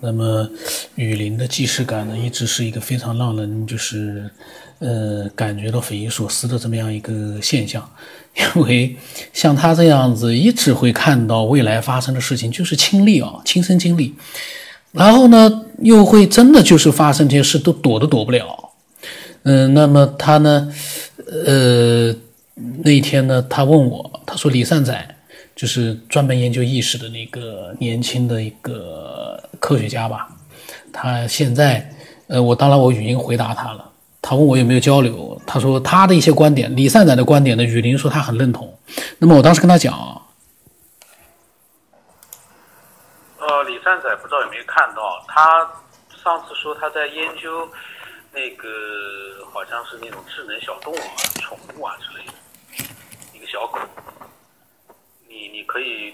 那么雨林的既视感呢，一直是一个非常让人就是呃感觉到匪夷所思的这么样一个现象，因为像他这样子一直会看到未来发生的事情，就是亲历啊，亲身经历，然后呢又会真的就是发生这些事都躲都躲不了，嗯，那么他呢，呃，那一天呢，他问我，他说李善宰。就是专门研究意识的那个年轻的一个科学家吧，他现在，呃，我当然我语音回答他了，他问我有没有交流，他说他的一些观点，李善宰的观点呢，雨林说他很认同，那么我当时跟他讲，呃，李善宰不知道有没有看到，他上次说他在研究那个好像是那种智能小动物啊、宠物啊之类的，一个小狗。你你可以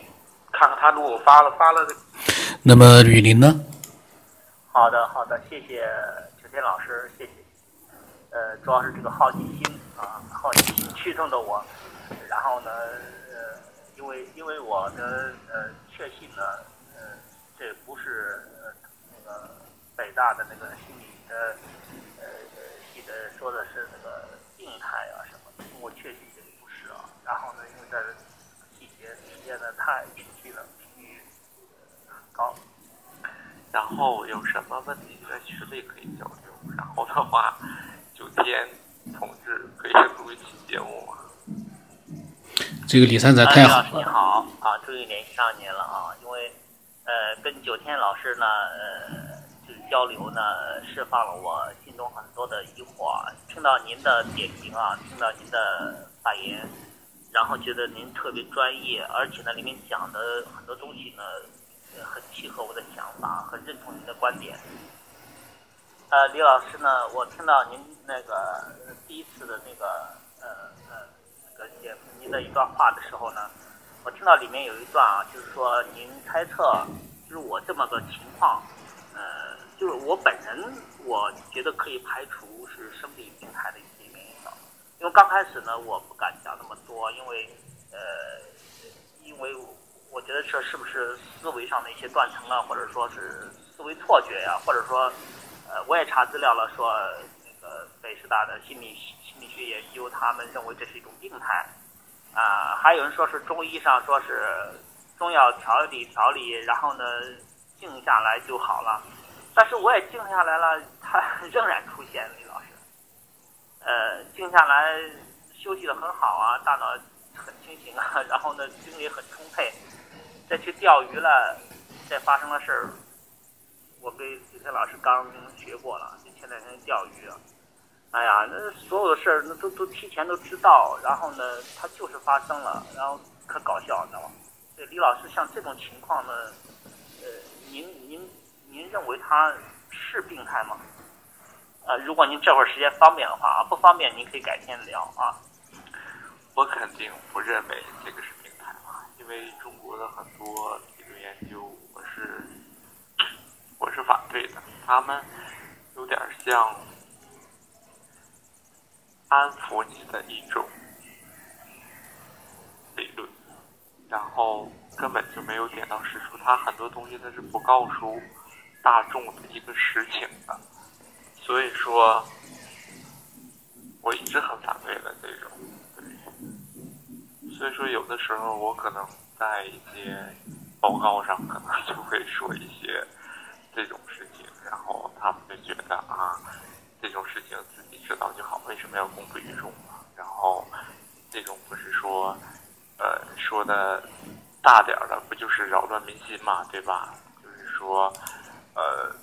看看他如果发了发了，那么雨林呢？好的好的，谢谢秋天老师，谢谢。呃，主要是这个好奇心啊，好奇心驱动着我。然后呢，呃，因为因为我的呃确信呢，呃，这不是呃那个北大的那个心理的呃呃系的说的是那个病态啊什么的，我确信这个不是啊。然后呢，因为在。现在太具体了，频率很高。然后有什么问题在群里可以交流。然后的话，九天同志可以录一期节目吗？这个李三仔太好了。李老师你好啊，终于联系上您了啊！因为呃，跟九天老师呢呃就是交流呢，释放了我心中很多的疑惑。听到您的点评啊，听到您的发言。然后觉得您特别专业，而且呢，里面讲的很多东西呢，很契合我的想法，很认同您的观点。呃，李老师呢，我听到您那个第一次的那个呃呃那个节您的一段话的时候呢，我听到里面有一段啊，就是说您猜测，就是我这么个情况，呃，就是我本人，我觉得可以排除是生理病态的一些原。因因为刚开始呢，我不敢讲那么多，因为，呃，因为我我觉得这是不是思维上的一些断层啊，或者说是思维错觉呀，或者说，呃，我也查资料了，说那个北师大的心理心理学研究，他们认为这是一种病态，啊，还有人说是中医上说是中药调理调理，然后呢静下来就好了，但是我也静下来了，它 仍然出现李老师。呃，静下来休息的很好啊，大脑很清醒啊，然后呢，精力很充沛。再去钓鱼了，再发生了事儿，我跟李天老师刚学过了，就前两天钓鱼。哎呀，那所有的事儿那都都提前都知道，然后呢，它就是发生了，然后可搞笑，你知道吗？对李老师，像这种情况呢，呃，您您您认为他是病态吗？呃，如果您这会儿时间方便的话啊，不方便您可以改天聊啊。我肯定不认为这个是，为中国的很多理论研究，我是我是反对的。他们有点像安抚你的一种理论，然后根本就没有点到实处。他很多东西他是不告诉大众的一个实情的。所以说，我一直很反对的这种，所以说，有的时候我可能在一些报告上，可能就会说一些这种事情，然后他们就觉得啊，这种事情自己知道就好，为什么要公布于众嘛？然后，这种不是说，呃，说的大点儿的，不就是扰乱民心嘛，对吧？就是说，呃。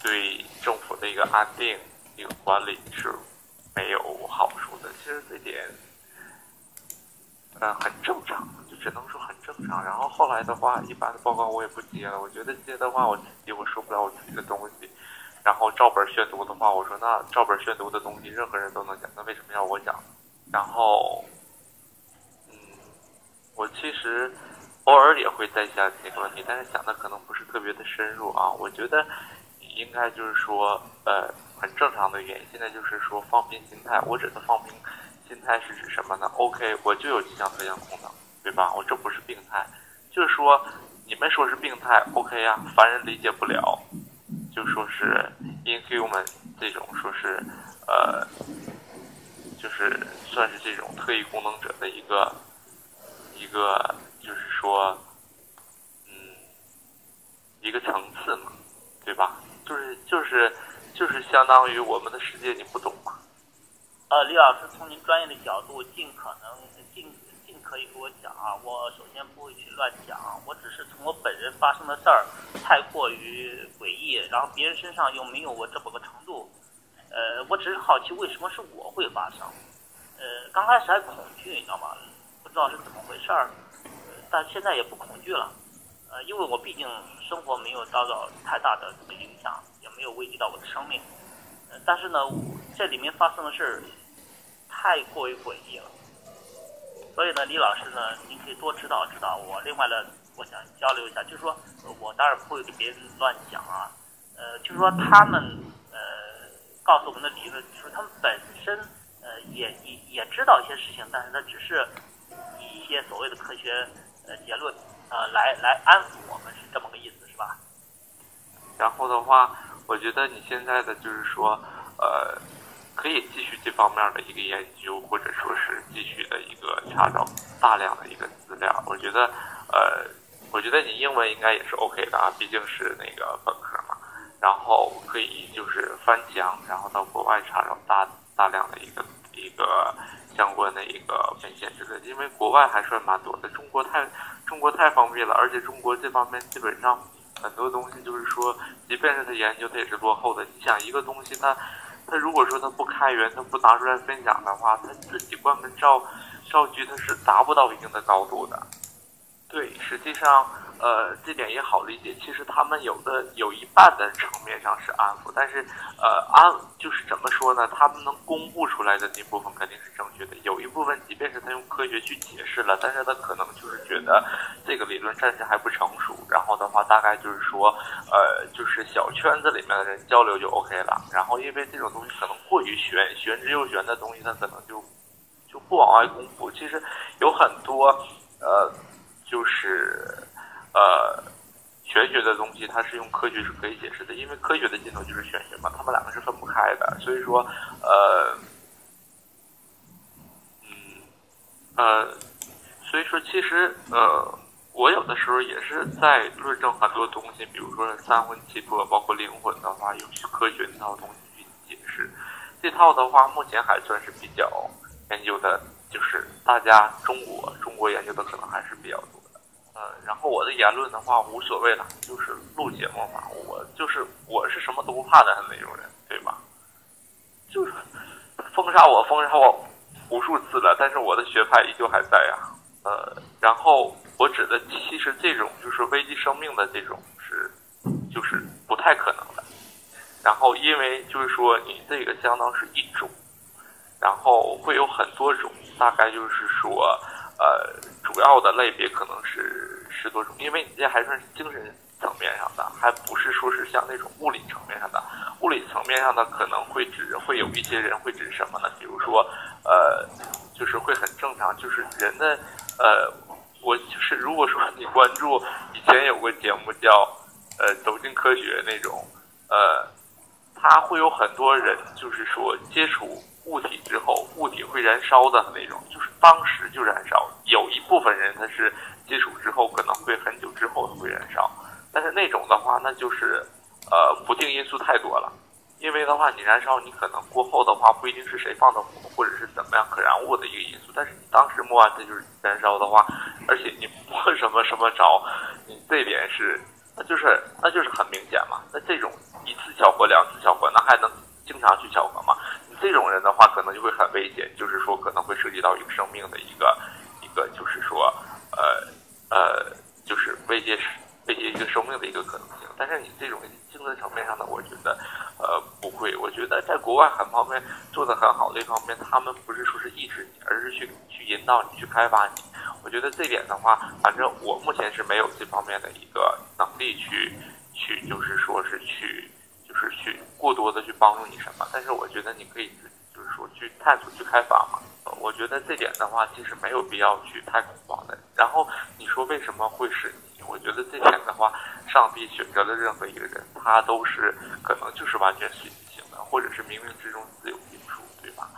对政府的一个安定、一个管理是没有好处的。其实这点，呃，很正常，就只能说很正常。然后后来的话，一般的报告我也不接了。我觉得接的话，我自己我说不了我自己的东西。然后照本宣读的话，我说那照本宣读的东西，任何人都能讲，那为什么要我讲？然后，嗯，我其实偶尔也会在想这个问题，但是想的可能不是特别的深入啊。我觉得。应该就是说，呃，很正常的原因。现在就是说放平心态。我指的放平心态是指什么呢？OK，我就有迹象特异功能，对吧？我这不是病态，就是说你们说是病态，OK 啊，凡人理解不了，就说是 inhuman 这种说是呃，就是算是这种特异功能者的一个一个，就是说嗯一个层次嘛，对吧？就是就是就是相当于我们的世界你不懂嘛。呃，李老师从您专业的角度，尽可能尽尽可以给我讲啊。我首先不会去乱讲，我只是从我本人发生的事儿太过于诡异，然后别人身上又没有我这么个程度。呃，我只是好奇为什么是我会发生。呃，刚开始还恐惧，你知道吗？不知道是怎么回事儿，但现在也不恐惧了。呃，因为我毕竟生活没有遭到太大的这个影响，也没有危及到我的生命。但是呢，这里面发生的事儿。太过于诡异了，所以呢，李老师呢，您可以多指导指导我。另外呢，我想交流一下，就是说我当然不会给别人乱讲啊，呃，就是说他们呃告诉我们的理论，就是他们本身呃也也也知道一些事情，但是他只是以一些所谓的科学呃结论呃来来安抚我们，是这么个意思，是吧？然后的话，我觉得你现在的就是说呃。可以继续这方面的一个研究，或者说是继续的一个查找大量的一个资料。我觉得，呃，我觉得你英文应该也是 OK 的啊，毕竟是那个本科嘛。然后可以就是翻墙，然后到国外查找大大量的一个一个相关的一个文献之类的。因为国外还算蛮多的，中国太中国太方便了，而且中国这方面基本上很多东西就是说，即便是他研究，他也是落后的。你想一个东西，它。他如果说他不开源，他不拿出来分享的话，他自己关门造造句，他是达不到一定的高度的。对，实际上，呃，这点也好理解。其实他们有的有一半的层面上是安抚，但是，呃，安就是怎么说呢？他们能公布出来的那部分肯定是正确的。有一部分，即便是他用科学去解释了，但是他可能就是觉得这个理论暂时还不成熟。然后的话，大概就是说，呃，就是小圈子里面的人交流就 OK 了。然后，因为这种东西可能过于玄玄之又玄的东西，他可能就就不往外公布。其实有很多，呃。就是呃，玄学的东西，它是用科学是可以解释的，因为科学的尽头就是玄学嘛，他们两个是分不开的。所以说，呃，嗯，呃，所以说其实呃，我有的时候也是在论证很多东西，比如说三魂七魄，包括灵魂的话，用科学那套东西去解释。这套的话，目前还算是比较研究的，就是大家中国中国研究的可能还是比较多的。呃，然后我的言论的话无所谓了，就是录节目嘛，我就是我是什么都不怕的那种人，对吧？就是封杀我，封杀我无数次了，但是我的学派依旧还在呀。呃，然后我指的其实这种就是危及生命的这种是，就是不太可能的。然后因为就是说你这个相当是一种，然后会有很多种，大概就是说。呃，主要的类别可能是十多种，因为你这还算是精神层面上的，还不是说是像那种物理层面上的。物理层面上的可能会指会有一些人会指什么呢？比如说，呃，就是会很正常，就是人的，呃，我就是如果说你关注以前有个节目叫呃走进科学那种，呃，他会有很多人就是说接触。物体之后，物体会燃烧的那种，就是当时就燃烧。有一部分人他是接触之后，可能会很久之后会燃烧。但是那种的话，那就是呃不定因素太多了。因为的话，你燃烧，你可能过后的话不一定是谁放的火，或者是怎么样可燃物的一个因素。但是你当时摸完它就是燃烧的话，而且你摸什么什么着，你这点是那就是那就是很明显嘛。那这种一次巧合、两次巧合，那还能经常去巧合吗？你这种人的话，可能就会很危险，就是说可能会涉及到一个生命的一个一个，就是说，呃呃，就是威胁威胁一个生命的一个可能性。但是你这种精神层面上的，我觉得呃不会。我觉得在国外很方面做的很好的一方面，他们不是说是抑制你，而是去去引导你去开发你。我觉得这点的话，反正我目前是没有这方面的一个能力去去，就是说是去。就是去过多的去帮助你什么，但是我觉得你可以就是说去探索去开发嘛。我觉得这点的话，其实没有必要去太恐慌的。然后你说为什么会使你我觉得这点的话，上帝选择了任何一个人，他都是可能就是完全随机，或者是冥冥之中自有定数，对吧？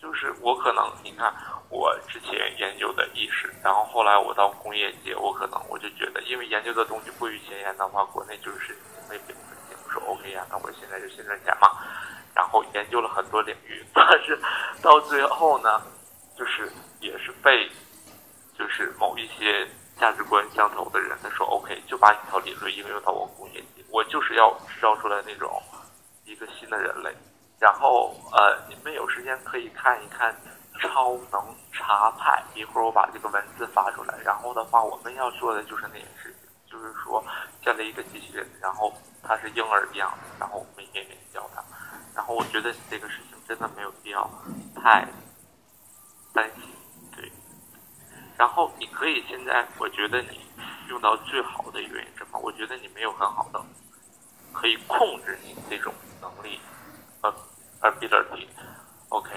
就是我可能，你看我之前研究的意识，然后后来我到工业界，我可能我就觉得，因为研究的东西过于前沿的话，国内就是会被分析。我说 OK 呀，那我现在就先赚钱嘛，然后研究了很多领域，但是到最后呢，就是也是被就是某一些价值观相投的人，他说 OK，就把你套理论应用到我工业界，我就是要制造出来那种一个新的人类。然后呃，你们有时间可以看一看《超能查派》，一会儿我把这个文字发出来。然后的话，我们要做的就是那件事情，就是说建立一个机器人，然后它是婴儿一样的，然后我们一点点教它。然后我觉得这个事情真的没有必要太担心，对。然后你可以现在，我觉得你用到最好的一个原因什么？我觉得你没有很好的可以控制你这种能力呃。ability，OK，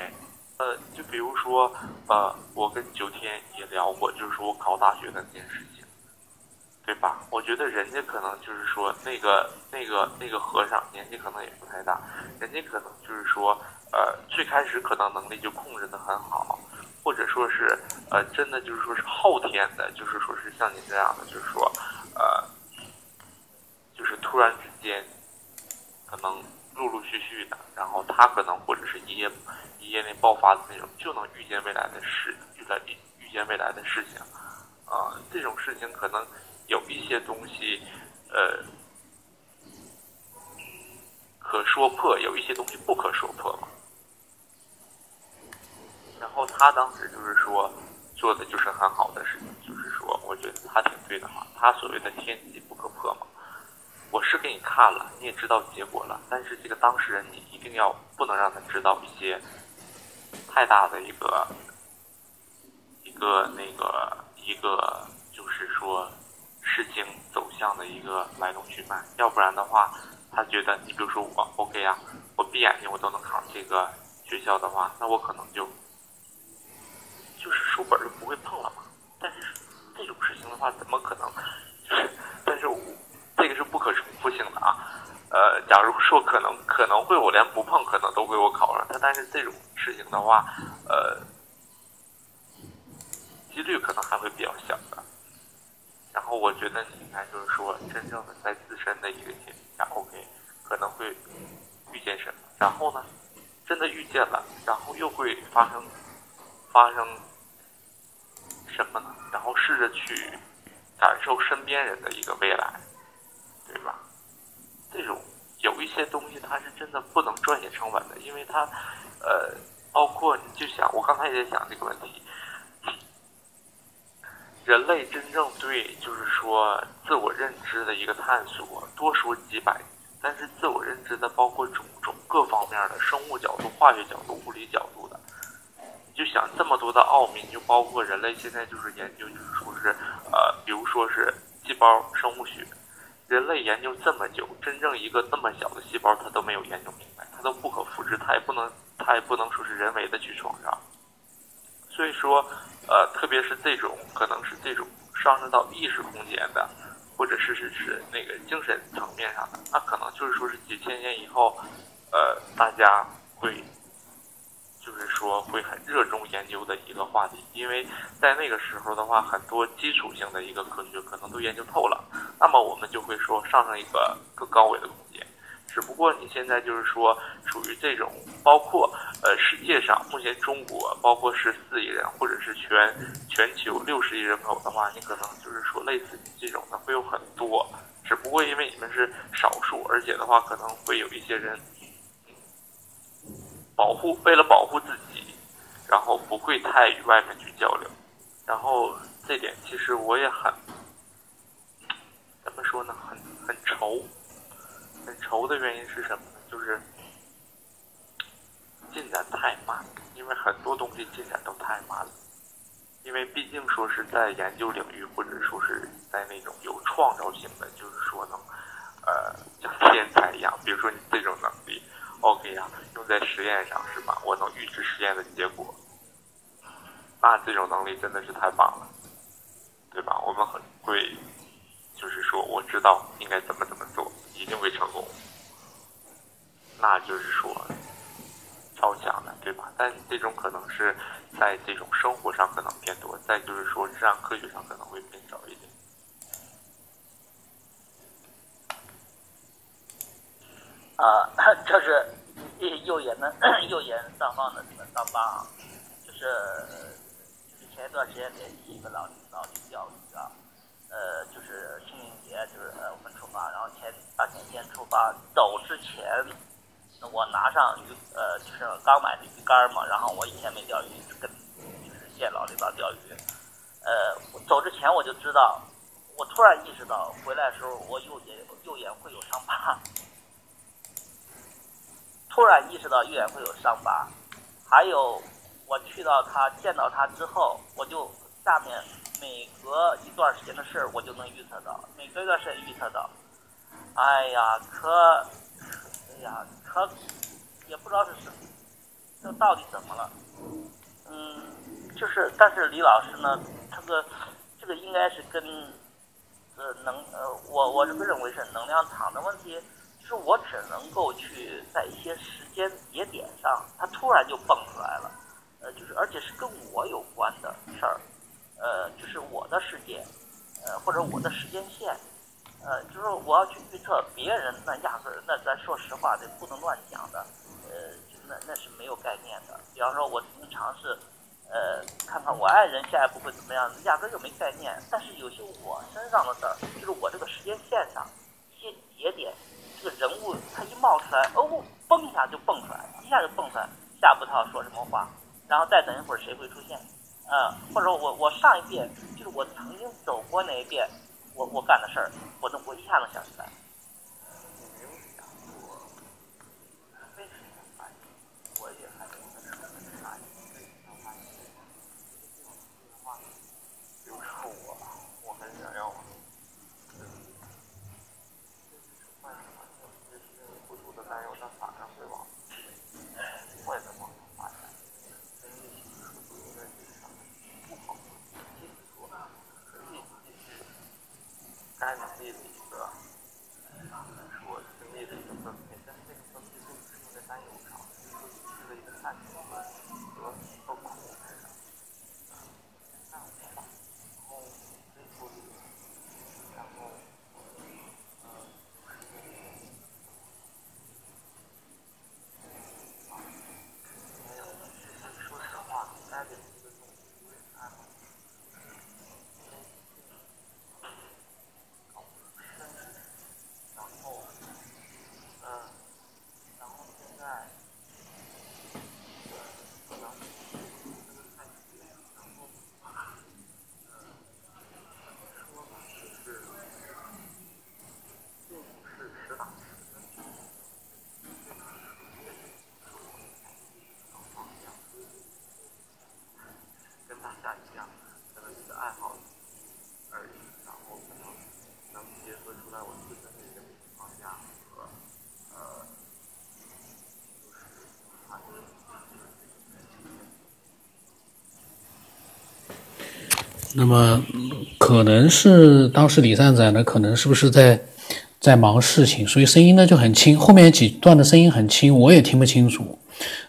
呃，就比如说，呃，我跟九天也聊过，就是说我考大学的那件事情，对吧？我觉得人家可能就是说，那个、那个、那个和尚年纪可能也不太大，人家可能就是说，呃，最开始可能能力就控制的很好，或者说是，呃，真的就是说是后天的，就是说是像您这样的，就是说，呃，就是突然之间，可能。陆陆续续的，然后他可能或者是一夜一夜内爆发的那种，就能预见未来的事，预来预见未来的事情，啊，这种事情可能有一些东西，呃，可说破，有一些东西不可说破嘛。然后他当时就是说做的就是很好的事情，就是说我觉得他挺对的嘛，他所谓的天机不可破嘛。我是给你看了，你也知道结果了，但是这个当事人你一定要不能让他知道一些太大的一个一个那个一个就是说事情走向的一个来龙去脉，要不然的话，他觉得你比如说我 OK 呀，我闭眼睛我都能考上这个学校的话，那我可能就就是书本就不会碰了嘛。但是这种事情的话，怎么可能？就是但是我。是不可重复性的啊，呃，假如说可能可能会我连不碰可能都被我考上，但但是这种事情的话，呃，几率可能还会比较小的。然后我觉得你应该就是说，真正的在自身的一个前提下，OK，可能会遇见什么，然后呢，真的遇见了，然后又会发生发生什么呢？然后试着去感受身边人的一个未来。这种有一些东西，它是真的不能撰写成文的，因为它，呃，包括你就想，我刚才也在想这个问题，人类真正对就是说自我认知的一个探索，多说几百，但是自我认知的包括种种各方面的生物角度、化学角度、物理角度的，你就想这么多的奥秘，就包括人类现在就是研究，就是说是呃，比如说是细胞生物学。人类研究这么久，真正一个那么小的细胞，它都没有研究明白，它都不可复制，它也不能，它也不能说是人为的去创造。所以说，呃，特别是这种可能是这种上升到意识空间的，或者是是是那个精神层面上的，那可能就是说是几千年以后，呃，大家会。就是说会很热衷研究的一个话题，因为在那个时候的话，很多基础性的一个科学可能都研究透了，那么我们就会说上升一个更高维的空间。只不过你现在就是说处于这种，包括呃世界上目前中国包括十四亿人，或者是全全球六十亿人口的话，你可能就是说类似于这种的会有很多，只不过因为你们是少数，而且的话可能会有一些人。保护为了保护自己，然后不会太与外面去交流，然后这点其实我也很怎么说呢？很很愁，很愁的原因是什么呢？就是进展太慢，因为很多东西进展都太慢了。因为毕竟说是在研究领域，或者说是在那种有创造性的，就是说能呃像天才一样，比如说你这种能。OK 呀，用在实验上是吧？我能预知实验的结果，那这种能力真的是太棒了，对吧？我们很会，就是说我知道应该怎么怎么做，一定会成功，那就是说超强的，对吧？但这种可能是在这种生活上可能偏多，再就是说自然科学上可能会偏少一点。啊，这是右眼的 右眼上方的这个伤疤啊，就是就是前一段时间联系一个老领导去钓鱼啊，呃，就是清明节，就是呃我们出发，然后前大前天出发，走之前我拿上鱼呃就是刚买的鱼竿嘛，然后我以前没钓鱼，就跟就是见老领导钓鱼，呃，走之前我就知道，我突然意识到回来的时候我右眼右眼会有伤疤。突然意识到右眼会有伤疤，还有我去到他见到他之后，我就下面每隔一段时间的事儿，我就能预测到，每隔一段时间预测到。哎呀，可，哎呀，可也不知道是什，这到底怎么了？嗯，就是，但是李老师呢，这个这个应该是跟呃能呃，我我这个认为是能量场的问题。是我只能够去在一些时间节点上，它突然就蹦出来了，呃，就是而且是跟我有关的事儿，呃，就是我的世界，呃，或者我的时间线，呃，就是我要去预测别人，那压根儿，那咱说实话，这不能乱讲的，呃，那那是没有概念的。比方说，我曾经尝试，呃，看看我爱人下一步会怎么样，压根儿就没概念。但是有些我身上的事儿，就是我这个时间线上一些节点。这个人物他一冒出来，哦，嘣一下就蹦出来，一下就蹦出来，下不套说什么话，然后再等一会儿谁会出现？呃，或者我我上一遍就是我曾经走过那一遍，我我干的事儿，我能我一下能想起来。那么，可能是当时李善宰呢，可能是不是在在忙事情，所以声音呢就很轻，后面几段的声音很轻，我也听不清楚。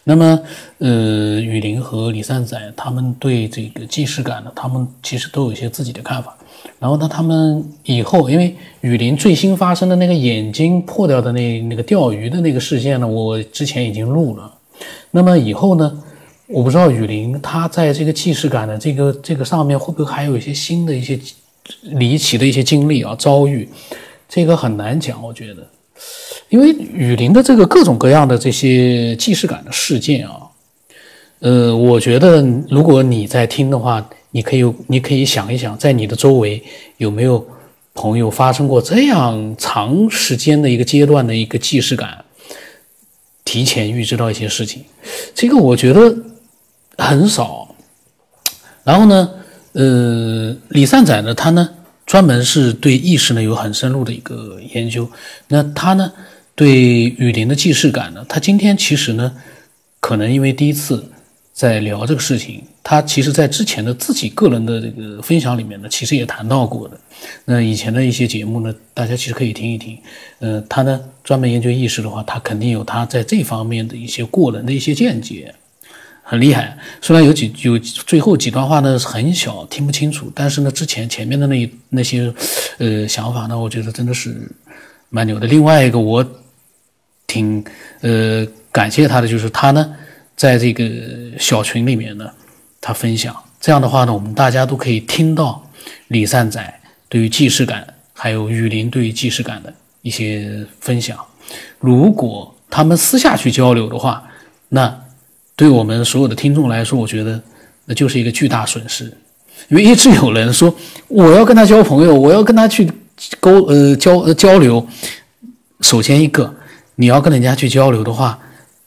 那么，呃，雨林和李善宰他们对这个既视感呢，他们其实都有一些自己的看法。然后呢，他们以后因为雨林最新发生的那个眼睛破掉的那那个钓鱼的那个事件呢，我之前已经录了。那么以后呢？我不知道雨林他在这个既视感的这个这个上面会不会还有一些新的一些离奇的一些经历啊遭遇，这个很难讲，我觉得，因为雨林的这个各种各样的这些既视感的事件啊，呃，我觉得如果你在听的话，你可以你可以想一想，在你的周围有没有朋友发生过这样长时间的一个阶段的一个既视感，提前预知到一些事情，这个我觉得。很少，然后呢，呃，李善宰呢，他呢专门是对意识呢有很深入的一个研究。那他呢对雨林的既视感呢，他今天其实呢，可能因为第一次在聊这个事情，他其实在之前的自己个人的这个分享里面呢，其实也谈到过的。那以前的一些节目呢，大家其实可以听一听。呃，他呢专门研究意识的话，他肯定有他在这方面的一些过人的一些见解，很厉害。虽然有几有最后几段话呢很小，听不清楚，但是呢之前前面的那那些呃想法呢，我觉得真的是蛮牛的。另外一个我挺呃感谢他的，就是他呢在这个小群里面呢。他分享这样的话呢，我们大家都可以听到李善宰对于既视感，还有雨林对于既视感的一些分享。如果他们私下去交流的话，那对我们所有的听众来说，我觉得那就是一个巨大损失。因为一直有人说我要跟他交朋友，我要跟他去沟呃交呃交流。首先一个，你要跟人家去交流的话。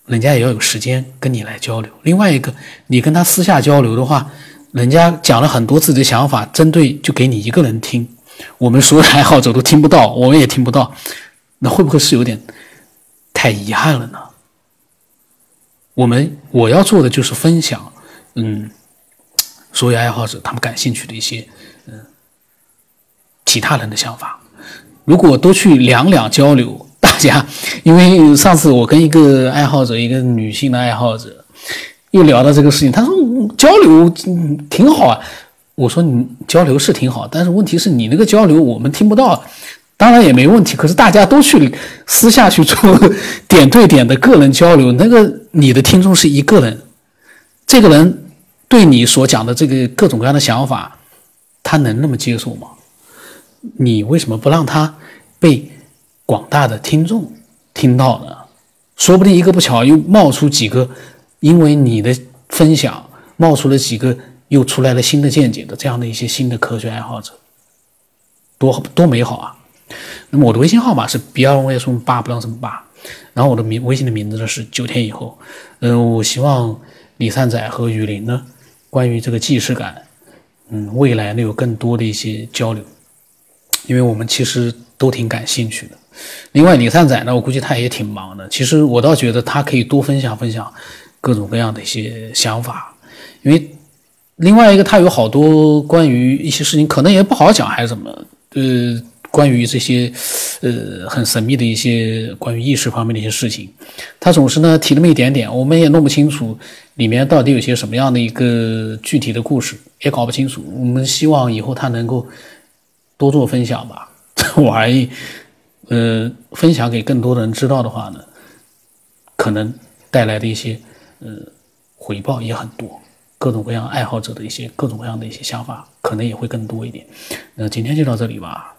人家也要有时间跟你来交流。另外一个，你跟他私下交流的话，人家讲了很多自己的想法，针对就给你一个人听，我们所有爱好者都听不到，我们也听不到，那会不会是有点太遗憾了呢？我们我要做的就是分享，嗯，所有爱好者他们感兴趣的一些嗯其他人的想法，如果都去两两交流。大家，因为上次我跟一个爱好者，一个女性的爱好者，又聊到这个事情，他说交流挺好啊。我说你交流是挺好，但是问题是你那个交流我们听不到，当然也没问题。可是大家都去私下去做点对点的个人交流，那个你的听众是一个人，这个人对你所讲的这个各种各样的想法，他能那么接受吗？你为什么不让他被？广大的听众听到呢，说不定一个不巧又冒出几个，因为你的分享冒出了几个又出来了新的见解的这样的一些新的科学爱好者，多多美好啊！那么我的微信号码是 b l v 八不让什么八，然后我的名微信的名字呢是九天以后。嗯，我希望李善仔和雨林呢，关于这个既视感，嗯，未来呢有更多的一些交流，因为我们其实都挺感兴趣的。另外，李善仔呢，我估计他也挺忙的。其实我倒觉得他可以多分享分享各种各样的一些想法，因为另外一个他有好多关于一些事情可能也不好讲还是怎么，呃，关于这些呃很神秘的一些关于意识方面的一些事情，他总是呢提那么一点点，我们也弄不清楚里面到底有些什么样的一个具体的故事，也搞不清楚。我们希望以后他能够多做分享吧，这玩意。呃，分享给更多的人知道的话呢，可能带来的一些呃回报也很多，各种各样爱好者的一些各种各样的一些想法，可能也会更多一点。那今天就到这里吧。